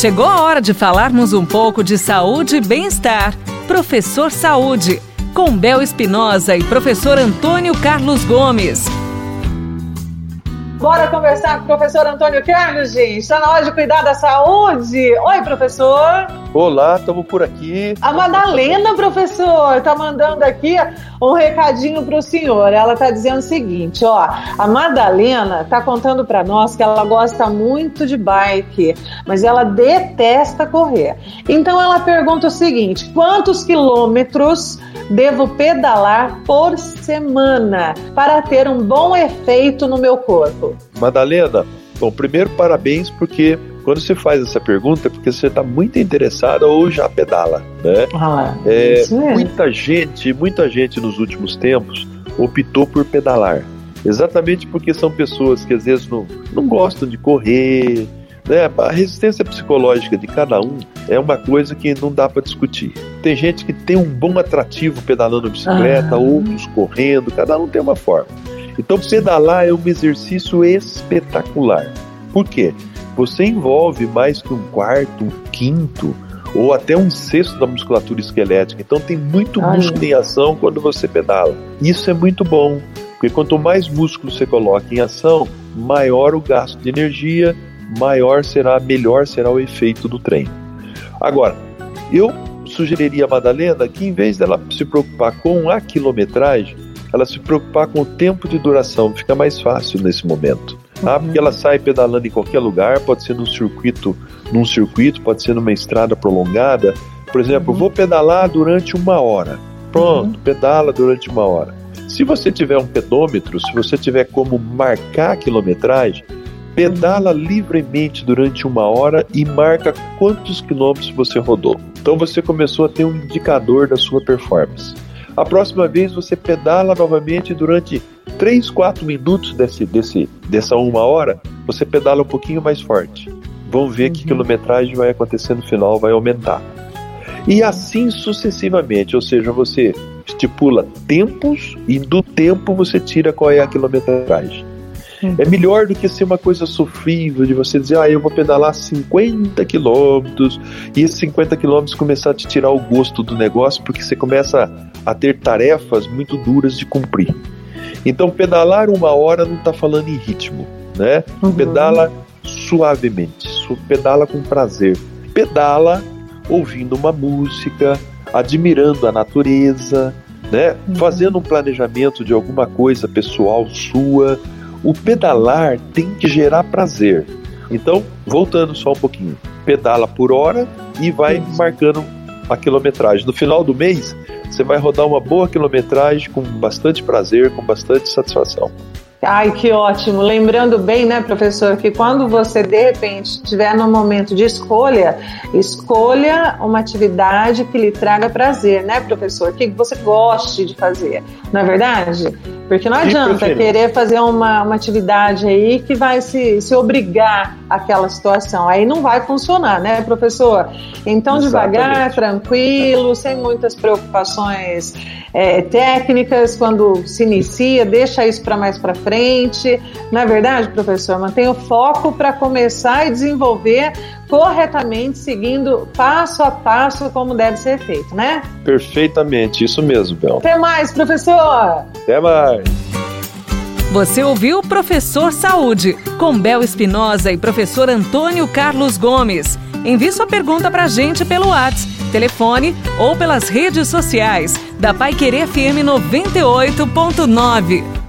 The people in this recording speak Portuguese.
Chegou a hora de falarmos um pouco de saúde e bem-estar. Professor Saúde, com Bel Espinosa e professor Antônio Carlos Gomes. Bora conversar com o professor Antônio Carlos, gente. Está na hora de cuidar da saúde. Oi, professor. Olá, estamos por aqui. A Madalena, professor, está mandando aqui um recadinho para o senhor. Ela está dizendo o seguinte, ó. A Madalena está contando para nós que ela gosta muito de bike, mas ela detesta correr. Então ela pergunta o seguinte: quantos quilômetros devo pedalar por semana para ter um bom efeito no meu corpo? Madalena, bom, primeiro parabéns porque quando você faz essa pergunta é porque você está muito interessada ou já pedala, né? Ah, é, muita gente, muita gente nos últimos tempos optou por pedalar. Exatamente porque são pessoas que às vezes não, não gostam de correr, né? A resistência psicológica de cada um é uma coisa que não dá para discutir. Tem gente que tem um bom atrativo pedalando bicicleta, ah. outros correndo, cada um tem uma forma. Então, pedalar é um exercício espetacular. Por quê? Você envolve mais que um quarto, um quinto ou até um sexto da musculatura esquelética. Então, tem muito Ai. músculo em ação quando você pedala. Isso é muito bom, porque quanto mais músculo você coloca em ação, maior o gasto de energia, maior será, melhor será o efeito do treino. Agora, eu sugeriria a Madalena que em vez dela se preocupar com a quilometragem, ela se preocupar com o tempo de duração, fica mais fácil nesse momento. Tá? Porque ela sai pedalando em qualquer lugar, pode ser num circuito, num circuito, pode ser numa estrada prolongada. Por exemplo, uhum. vou pedalar durante uma hora. Pronto, uhum. pedala durante uma hora. Se você tiver um pedômetro, se você tiver como marcar a quilometragem, pedala livremente durante uma hora e marca quantos quilômetros você rodou. Então você começou a ter um indicador da sua performance. A próxima vez você pedala novamente durante 3, 4 minutos desse, desse, dessa uma hora, você pedala um pouquinho mais forte. Vamos ver uhum. que quilometragem vai acontecer no final, vai aumentar. E assim sucessivamente, ou seja, você estipula tempos e do tempo você tira qual é a quilometragem. É melhor do que ser uma coisa sofrível de você dizer, ah, eu vou pedalar 50 quilômetros e esses 50 quilômetros começar a te tirar o gosto do negócio porque você começa a ter tarefas muito duras de cumprir. Então, pedalar uma hora não está falando em ritmo, né? Uhum. Pedala suavemente, pedala com prazer, pedala ouvindo uma música, admirando a natureza, né? Uhum. Fazendo um planejamento de alguma coisa pessoal sua o pedalar tem que gerar prazer. Então, voltando só um pouquinho, pedala por hora e vai marcando a quilometragem. No final do mês, você vai rodar uma boa quilometragem com bastante prazer, com bastante satisfação. Ai, que ótimo. Lembrando bem, né, professor, que quando você de repente estiver no momento de escolha, escolha uma atividade que lhe traga prazer, né, professor? Que você goste de fazer, não é verdade? Porque não adianta querer fazer uma, uma atividade aí que vai se, se obrigar àquela situação. Aí não vai funcionar, né, professor? Então, Exatamente. devagar, tranquilo, sem muitas preocupações é, técnicas, quando se inicia, deixa isso para mais para frente. Não é verdade, professor? Mantenha o foco para começar e desenvolver corretamente, seguindo passo a passo como deve ser feito, né? Perfeitamente, isso mesmo, Bel. Até mais, professor! Até mais! Você ouviu Professor Saúde, com Bel Espinosa e professor Antônio Carlos Gomes. Envie sua pergunta para a gente pelo WhatsApp, telefone ou pelas redes sociais da Pai Querer FM 98.9.